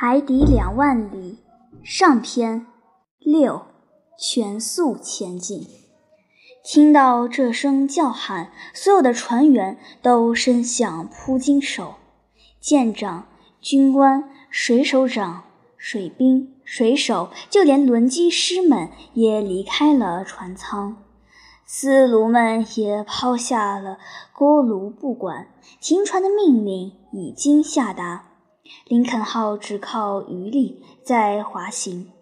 海底两万里上篇六，全速前进。听到这声叫喊，所有的船员都伸向扑金手，舰长、军官、水手长、水兵、水手，就连轮机师们也离开了船舱。司炉们也抛下了锅炉不管，停船的命令已经下达。林肯号只靠余力在滑行，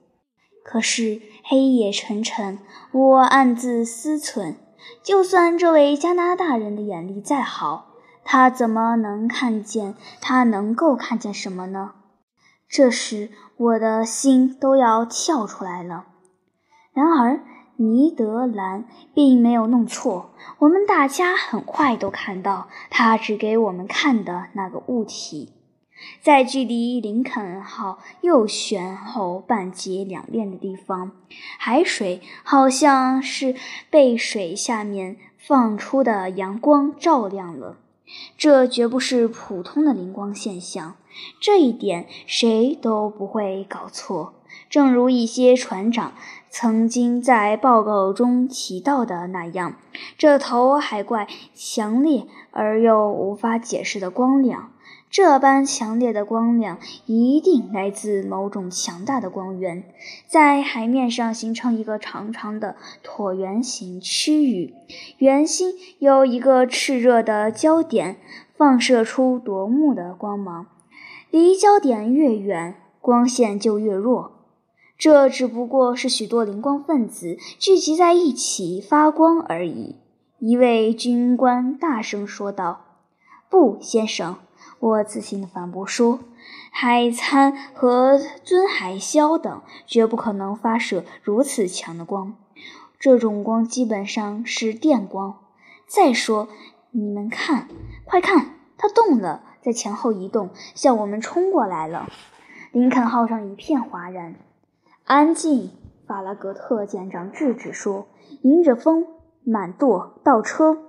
可是黑夜沉沉，我暗自思忖：就算这位加拿大人的眼力再好，他怎么能看见？他能够看见什么呢？这时我的心都要跳出来了。然而尼德兰并没有弄错，我们大家很快都看到他指给我们看的那个物体。在距离林肯号右舷后半截两链的地方，海水好像是被水下面放出的阳光照亮了。这绝不是普通的灵光现象，这一点谁都不会搞错。正如一些船长曾经在报告中提到的那样，这头海怪强烈而又无法解释的光亮。这般强烈的光亮一定来自某种强大的光源，在海面上形成一个长长的椭圆形区域，圆心有一个炽热的焦点，放射出夺目的光芒。离焦点越远，光线就越弱。这只不过是许多灵光分子聚集在一起发光而已。一位军官大声说道：“不，先生。”我自信地反驳说：“海参和尊海鸮等绝不可能发射如此强的光，这种光基本上是电光。再说，你们看，快看，它动了，在前后移动，向我们冲过来了。”林肯号上一片哗然。安静，法拉格特舰长制止说：“迎着风，满舵，倒车。”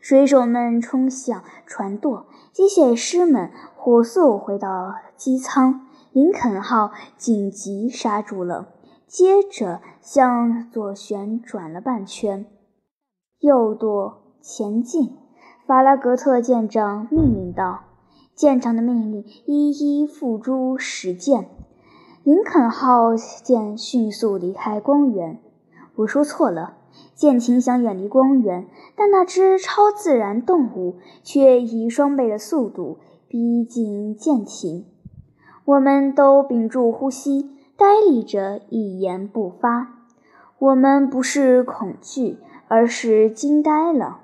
水手们冲向船舵，机械师们火速回到机舱。林肯号紧急刹住了，接着向左旋转了半圈，右舵前进。法拉格特舰长命令道：“舰长的命令一一付诸实践。”林肯号舰迅速离开光源。我说错了。舰艇想远离光源，但那只超自然动物却以双倍的速度逼近舰艇。我们都屏住呼吸，呆立着，一言不发。我们不是恐惧，而是惊呆了。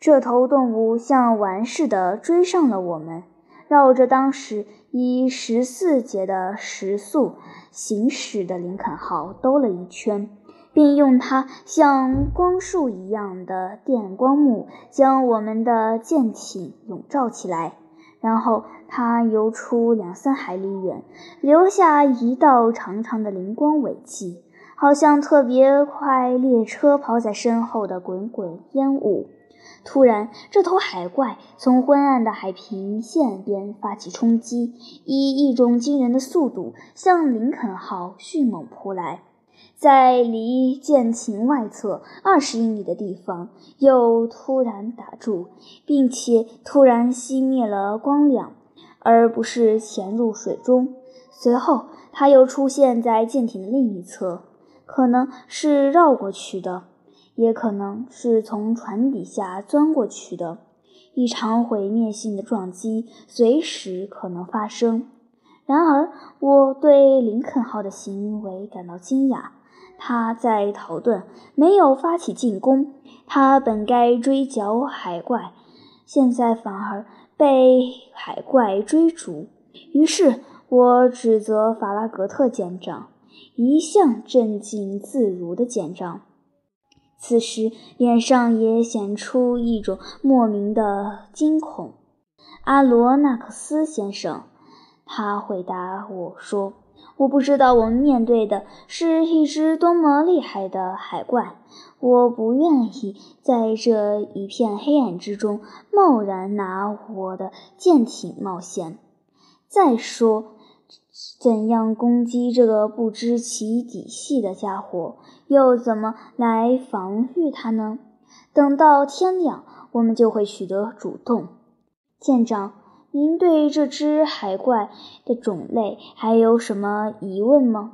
这头动物像玩似的追上了我们，绕着当时以十四节的时速行驶的林肯号兜了一圈。并用它像光束一样的电光幕将我们的舰艇笼罩起来，然后它游出两三海里远，留下一道长长的灵光尾迹，好像特别快列车跑在身后的滚滚烟雾。突然，这头海怪从昏暗的海平线边发起冲击，以一种惊人的速度向林肯号迅猛扑来。在离舰艇外侧二十英里的地方，又突然打住，并且突然熄灭了光亮，而不是潜入水中。随后，它又出现在舰艇的另一侧，可能是绕过去的，也可能是从船底下钻过去的。一场毁灭性的撞击随时可能发生。然而，我对林肯号的行为感到惊讶。他在逃遁，没有发起进攻。他本该追剿海怪，现在反而被海怪追逐。于是我指责法拉格特舰长，一向镇静自如的舰长，此时脸上也显出一种莫名的惊恐。阿罗纳克斯先生，他回答我说。我不知道我们面对的是一只多么厉害的海怪。我不愿意在这一片黑暗之中贸然拿我的舰艇冒险。再说，怎样攻击这个不知其底细的家伙？又怎么来防御他呢？等到天亮，我们就会取得主动。舰长，您对这只海怪的种类还有什么疑问吗？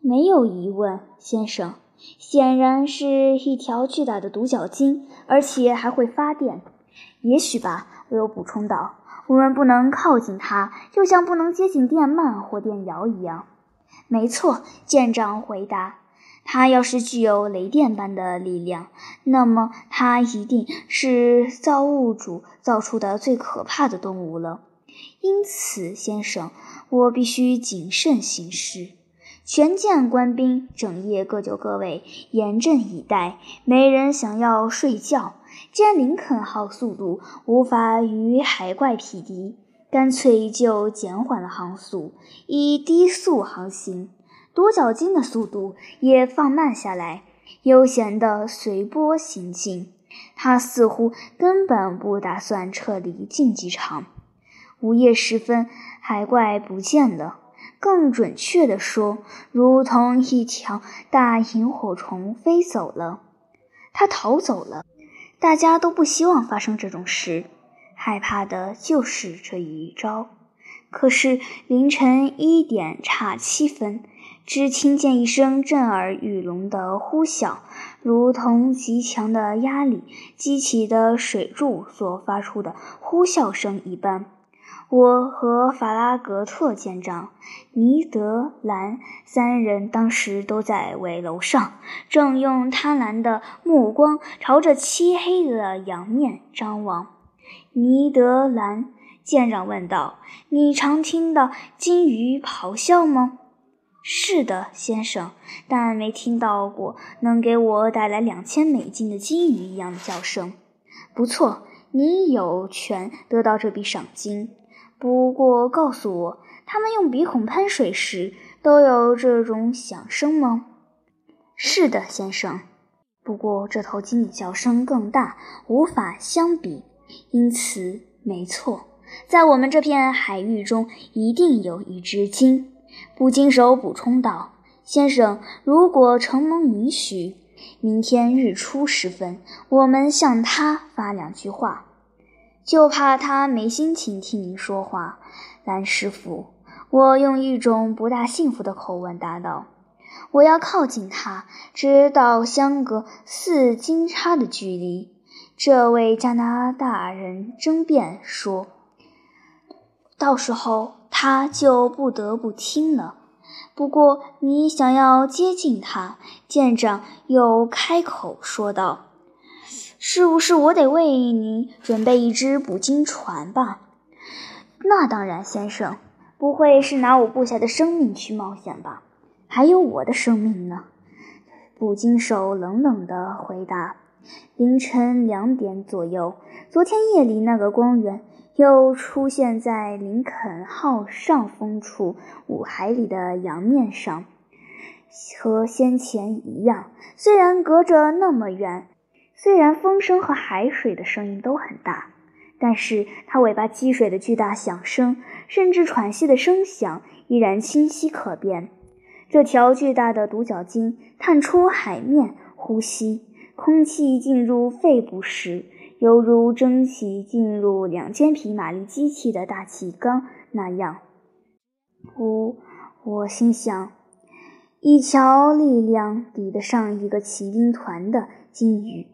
没有疑问，先生。显然是一条巨大的独角鲸，而且还会发电。也许吧，我又补充道。我们不能靠近它，就像不能接近电鳗或电鳐一样。没错，舰长回答。它要是具有雷电般的力量，那么它一定是造物主造出的最可怕的动物了。因此，先生，我必须谨慎行事。全舰官兵整夜各就各位，严阵以待，没人想要睡觉。既然林肯号速度无法与海怪匹敌，干脆就减缓了航速，以低速航行。独角鲸的速度也放慢下来，悠闲地随波行进。它似乎根本不打算撤离竞技场。午夜时分，海怪不见了。更准确地说，如同一条大萤火虫飞走了，它逃走了。大家都不希望发生这种事，害怕的就是这一招。可是凌晨一点差七分，只听见一声震耳欲聋的呼啸，如同极强的压力激起的水柱所发出的呼啸声一般。我和法拉格特舰长、尼德兰三人当时都在尾楼上，正用贪婪的目光朝着漆黑的洋面张望。尼德兰舰长问道：“你常听到鲸鱼咆哮吗？”“是的，先生，但没听到过能给我带来两千美金的鲸鱼一样的叫声。”“不错，你有权得到这笔赏金。”不过，告诉我，他们用鼻孔喷水时都有这种响声吗？是的，先生。不过这头鲸的叫声更大，无法相比。因此，没错，在我们这片海域中一定有一只鲸。捕鲸手补充道：“先生，如果承蒙允许，明天日出时分，我们向他发两句话。”就怕他没心情听您说话，蓝师傅。我用一种不大幸福的口吻答道：“我要靠近他，直到相隔四金叉的距离。”这位加拿大人争辩说：“到时候他就不得不听了。”不过，你想要接近他，舰长又开口说道。是不是我得为您准备一只捕鲸船吧？那当然，先生，不会是拿我部下的生命去冒险吧？还有我的生命呢？捕鲸手冷冷地回答。凌晨两点左右，昨天夜里那个光源又出现在林肯号上风处五海里的洋面上，和先前一样，虽然隔着那么远。虽然风声和海水的声音都很大，但是它尾巴积水的巨大响声，甚至喘息的声响，依然清晰可辨。这条巨大的独角鲸探出海面呼吸，空气进入肺部时，犹如蒸汽进入两千匹马力机器的大气缸那样。我我心想，一条力量抵得上一个骑兵团的鲸鱼。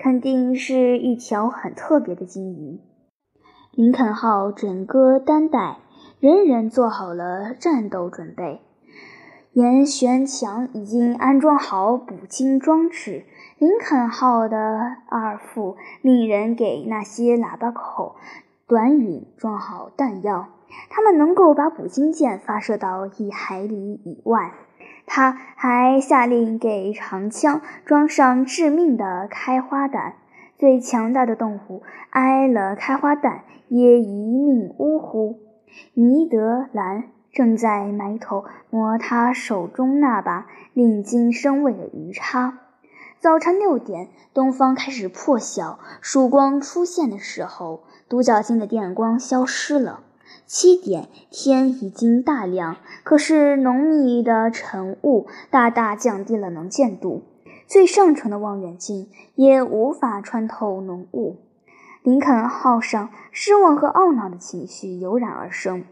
肯定是一条很特别的鲸鱼。林肯号整个担带，人人做好了战斗准备。沿舷墙已经安装好捕鲸装置。林肯号的二副令人给那些喇叭口短语装好弹药，他们能够把捕鲸舰发射到一海里以外。他还下令给长枪装上致命的开花弹，最强大的动物挨了开花弹也一命呜呼。尼德兰正在埋头磨他手中那把令金生畏的鱼叉。早晨六点，东方开始破晓，曙光出现的时候，独角鲸的电光消失了。七点，天已经大亮，可是浓密的晨雾大大降低了能见度，最上乘的望远镜也无法穿透浓雾。林肯号上失望和懊恼的情绪油然而生。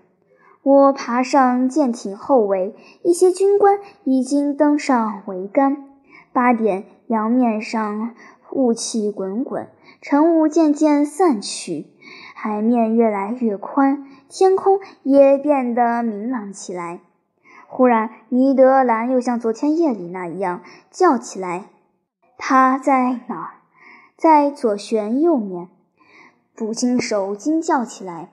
我爬上舰艇后围，一些军官已经登上桅杆。八点，洋面上雾气滚滚，晨雾渐渐散去，海面越来越宽。天空也变得明朗起来。忽然，尼德兰又像昨天夜里那一样叫起来：“他在哪儿？”在左舷右面。捕鲸手惊叫起来，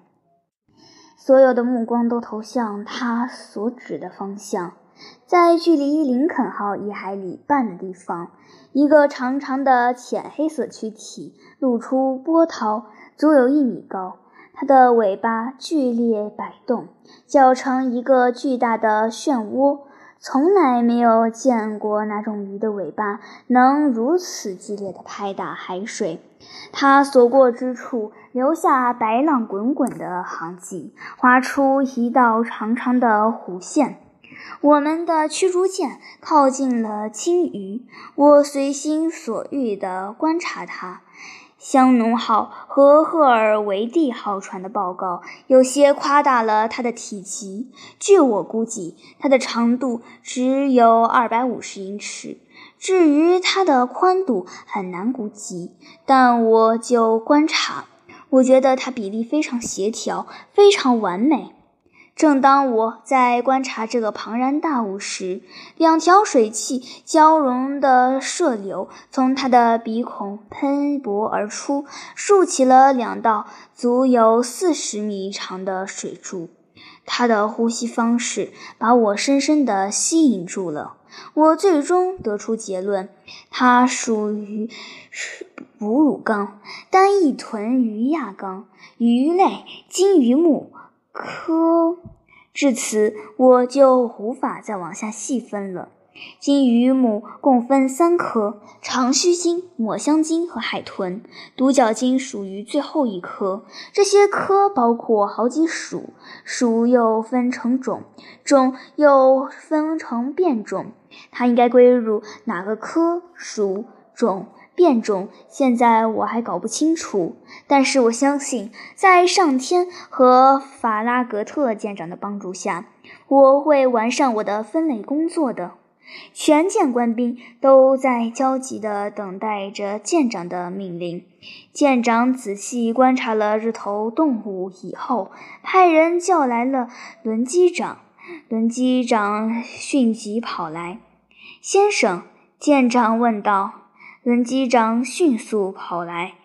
所有的目光都投向他所指的方向。在距离林肯号一海里半的地方，一个长长的浅黑色躯体露出波涛，足有一米高。它的尾巴剧烈摆动，搅成一个巨大的漩涡。从来没有见过哪种鱼的尾巴能如此激烈地拍打海水。它所过之处，留下白浪滚滚的痕迹，划出一道长长的弧线。我们的驱逐舰靠近了鲸鱼，我随心所欲地观察它。香农号和赫尔维蒂号船的报告有些夸大了它的体积。据我估计，它的长度只有二百五十英尺。至于它的宽度，很难估计。但我就观察，我觉得它比例非常协调，非常完美。正当我在观察这个庞然大物时，两条水汽交融的射流从它的鼻孔喷薄而出，竖起了两道足有四十米长的水柱。它的呼吸方式把我深深地吸引住了。我最终得出结论：它属于哺乳纲单翼臀鱼亚纲鱼类金鱼目。科，至此我就无法再往下细分了。金鱼目共分三科：长须鲸、抹香鲸和海豚。独角鲸属于最后一科。这些科包括好几属，属又分成种，种又分成变种。它应该归入哪个科？属、种？变种，现在我还搞不清楚。但是我相信，在上天和法拉格特舰长的帮助下，我会完善我的分类工作的。全舰官兵都在焦急地等待着舰长的命令。舰长仔细观察了这头动物以后，派人叫来了轮机长。轮机长迅即跑来：“先生。”舰长问道。轮机长迅速跑来，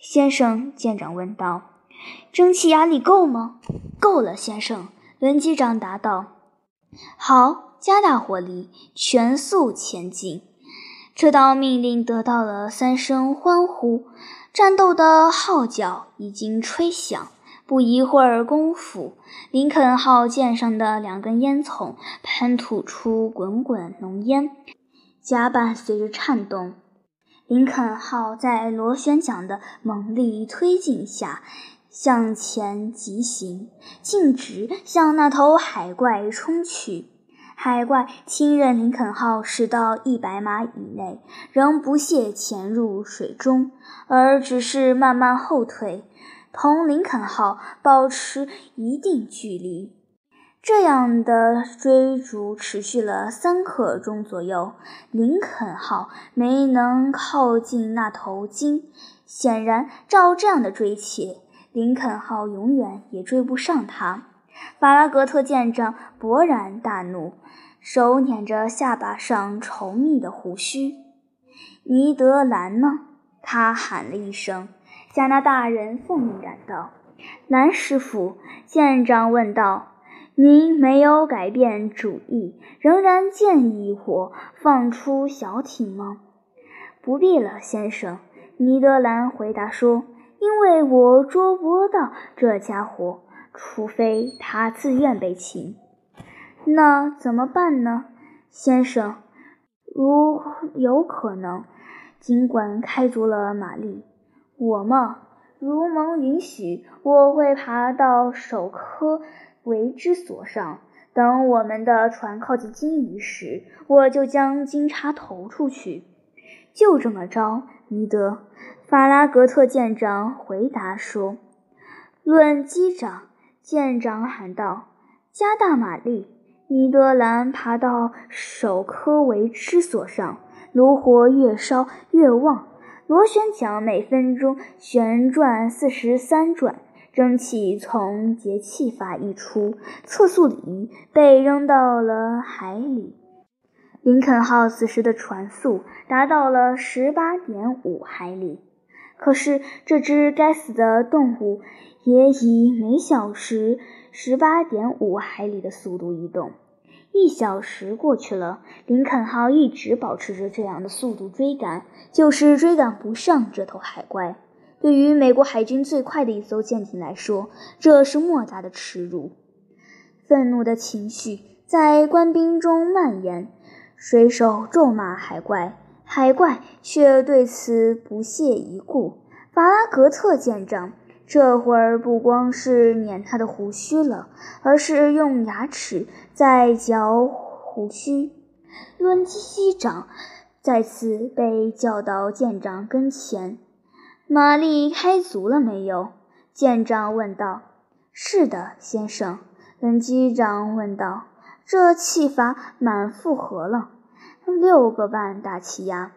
先生，舰长问道：“蒸汽压力够吗？”“够了，先生。”轮机长答道。“好，加大火力，全速前进。”这道命令得到了三声欢呼。战斗的号角已经吹响。不一会儿功夫，林肯号舰上的两根烟囱喷吐出滚滚浓烟。甲板随着颤动，林肯号在螺旋桨的猛力推进下向前疾行，径直向那头海怪冲去。海怪亲任林肯号驶到一百码以内，仍不懈潜入水中，而只是慢慢后退，同林肯号保持一定距离。这样的追逐持续了三刻钟左右，林肯号没能靠近那头鲸。显然，照这样的追切，林肯号永远也追不上它。法拉格特舰长勃然大怒，手捻着下巴上稠密的胡须。尼德兰呢？他喊了一声。加拿大人奉命赶到。兰师傅，舰长问道。您没有改变主意，仍然建议我放出小艇吗？不必了，先生。尼德兰回答说：“因为我捉不到这家伙，除非他自愿被擒。”那怎么办呢，先生？如有可能，尽管开足了马力，我嘛，如蒙允许，我会爬到首科为之所上。等我们的船靠近金鱼时，我就将金叉投出去。就这么着，尼德·法拉格特舰长回答说。论机长，舰长喊道：“加大马力！”尼德兰爬到首科维之所上，炉火越烧越旺，螺旋桨每分钟旋转四十三转。蒸汽从节气阀溢出，测速仪被扔到了海里。林肯号此时的船速达到了十八点五海里，可是这只该死的动物也以每小时十八点五海里的速度移动。一小时过去了，林肯号一直保持着这样的速度追赶，就是追赶不上这头海怪。对于美国海军最快的一艘舰艇来说，这是莫大的耻辱。愤怒的情绪在官兵中蔓延，水手咒骂海怪，海怪却对此不屑一顾。法拉格特舰长这会儿不光是捻他的胡须了，而是用牙齿在嚼胡须。伦基机长再次被叫到舰长跟前。马力开足了没有？舰长问道。“是的，先生。”轮机长问道。“这气阀满负荷了，六个半大气压，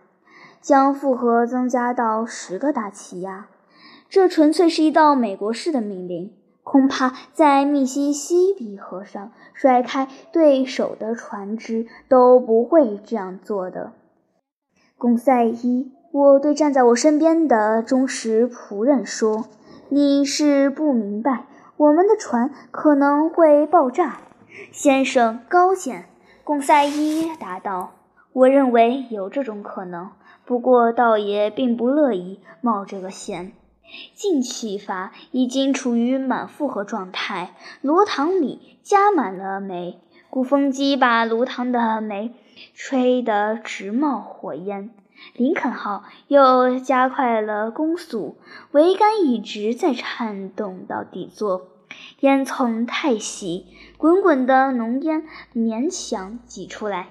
将负荷增加到十个大气压。这纯粹是一道美国式的命令，恐怕在密西西比河上甩开对手的船只都不会这样做的。”贡赛伊。我对站在我身边的忠实仆人说：“你是不明白，我们的船可能会爆炸。”先生高见，贡赛伊答道：“我认为有这种可能，不过倒也并不乐意冒这个险。进气阀已经处于满负荷状态，炉膛里加满了煤，鼓风机把炉膛的煤吹得直冒火焰。”林肯号又加快了攻速，桅杆一直在颤动到底座，烟囱太细，滚滚的浓烟勉强挤出来。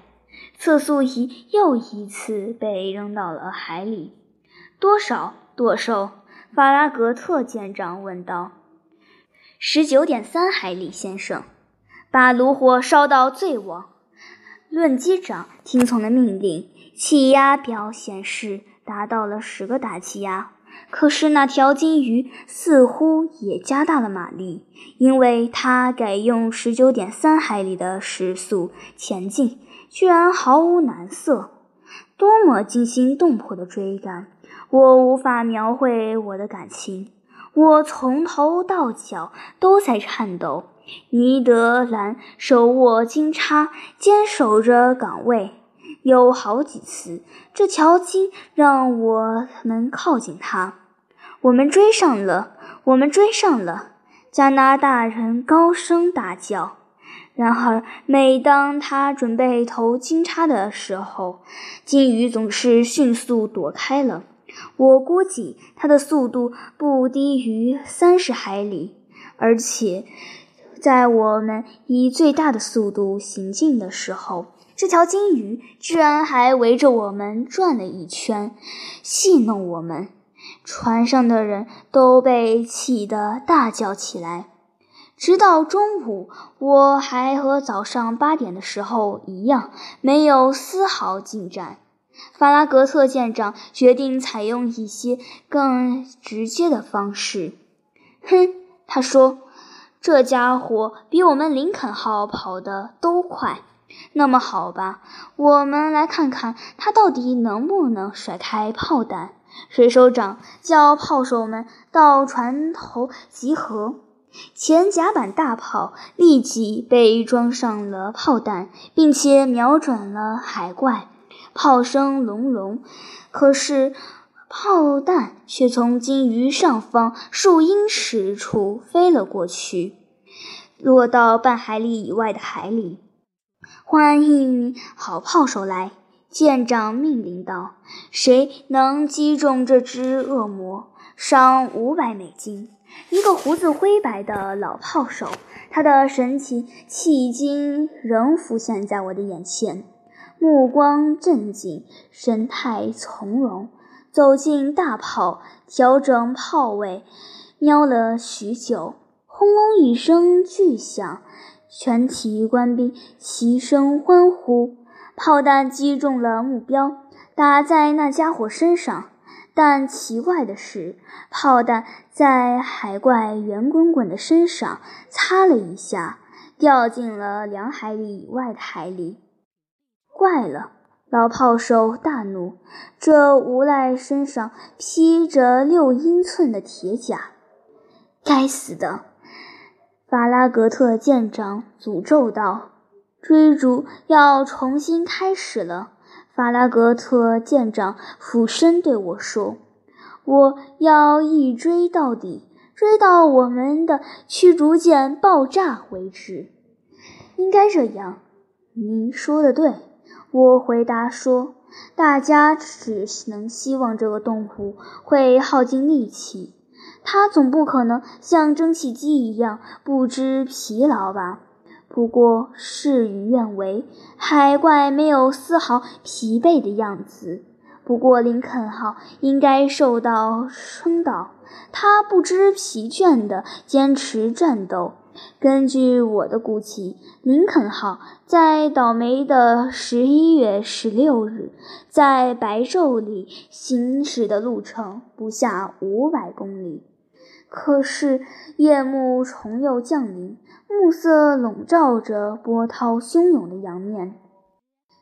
测速仪又一次被扔到了海里。多少舵手？法拉格特舰长问道。十九点三海里，先生。把炉火烧到最旺。论机长听从了命令。气压表显示达到了十个大气压，可是那条金鱼似乎也加大了马力，因为它改用十九点三海里的时速前进，居然毫无难色。多么惊心动魄的追赶！我无法描绘我的感情，我从头到脚都在颤抖。尼德兰手握金叉，坚守着岗位。有好几次，这条金让我们靠近它。我们追上了，我们追上了！加拿大人高声大叫。然而，每当他准备投金叉的时候，金鱼总是迅速躲开了。我估计它的速度不低于三十海里，而且在我们以最大的速度行进的时候。这条金鱼居然还围着我们转了一圈，戏弄我们。船上的人都被气得大叫起来。直到中午，我还和早上八点的时候一样，没有丝毫进展。法拉格特舰长决定采用一些更直接的方式。哼，他说：“这家伙比我们林肯号跑得都快。”那么好吧，我们来看看他到底能不能甩开炮弹。水手长叫炮手们到船头集合。前甲板大炮立即被装上了炮弹，并且瞄准了海怪。炮声隆隆，可是炮弹却从鲸鱼上方数英尺处飞了过去，落到半海里以外的海里。欢迎好炮手来！舰长命令道：“谁能击中这只恶魔，赏五百美金。一个胡子灰白的老炮手，他的神情迄今仍浮现在我的眼前，目光镇静，神态从容，走进大炮，调整炮位，瞄了许久，轰隆一声巨响，全体官兵齐声欢呼，炮弹击中了目标，打在那家伙身上。但奇怪的是，炮弹在海怪圆滚滚的身上擦了一下，掉进了两海里以外的海里。怪了！老炮手大怒，这无赖身上披着六英寸的铁甲。该死的！法拉格特舰长诅咒道：“追逐要重新开始了。”法拉格特舰长俯身对我说：“我要一追到底，追到我们的驱逐舰爆炸为止。”应该这样。您说的对，我回答说：“大家只能希望这个动物会耗尽力气，它总不可能像蒸汽机一样不知疲劳吧？”不过事与愿违，海怪没有丝毫疲惫的样子。不过林肯号应该受到冲到，他不知疲倦地坚持战斗。根据我的估计，林肯号在倒霉的十一月十六日在白昼里行驶的路程不下五百公里。可是夜幕重又降临。暮色笼罩着波涛汹涌的洋面，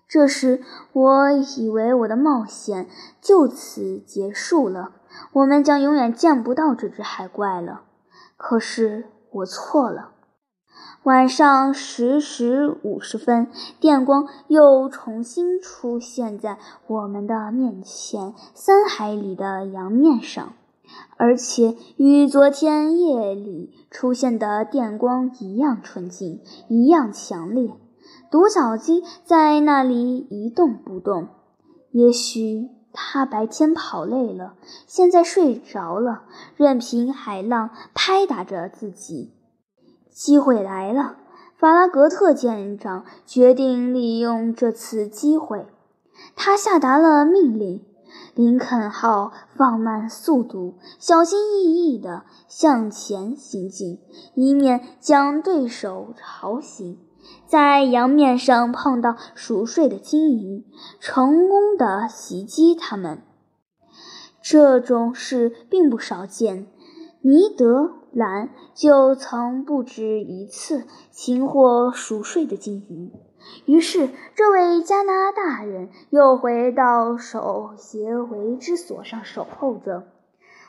这时我以为我的冒险就此结束了，我们将永远见不到这只海怪了。可是我错了。晚上十时五十分，电光又重新出现在我们的面前，三海里的洋面上。而且与昨天夜里出现的电光一样纯净，一样强烈。独角鸡在那里一动不动。也许他白天跑累了，现在睡着了，任凭海浪拍打着自己。机会来了，法拉格特舰长决定利用这次机会，他下达了命令。林肯号放慢速度，小心翼翼地向前行进，以免将对手吵醒。在洋面上碰到熟睡的鲸鱼，成功的袭击它们。这种事并不少见。尼德兰就曾不止一次擒获熟睡的鲸鱼。于是，这位加拿大人又回到守协围之所上守候着。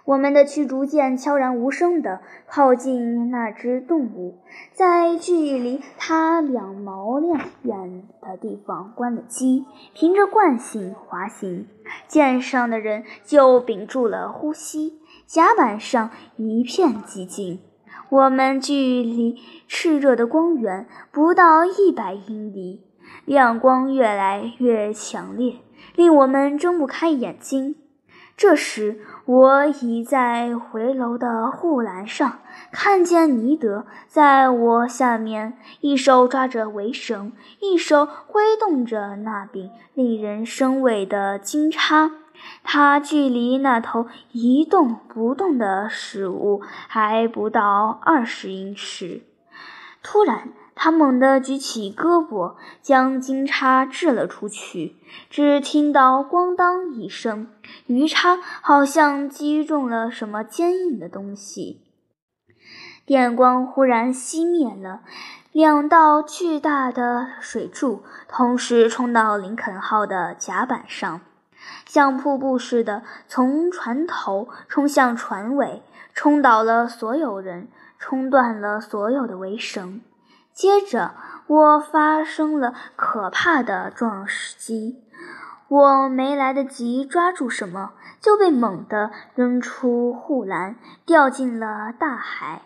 我们的驱逐舰悄然无声地靠近那只动物，在距离它两毛两远的地方关了机，凭着惯性滑行。舰上的人就屏住了呼吸，甲板上一片寂静。我们距离炽热的光源不到一百英里，亮光越来越强烈，令我们睁不开眼睛。这时，我倚在回楼的护栏上，看见尼德在我下面，一手抓着围绳，一手挥动着那柄令人生畏的金叉。他距离那头一动不动的食物还不到二十英尺。突然，他猛地举起胳膊，将金叉掷了出去。只听到“咣当”一声，鱼叉好像击中了什么坚硬的东西。电光忽然熄灭了，两道巨大的水柱同时冲到林肯号的甲板上。像瀑布似的从船头冲向船尾，冲倒了所有人，冲断了所有的围绳。接着，我发生了可怕的撞击，我没来得及抓住什么，就被猛地扔出护栏，掉进了大海。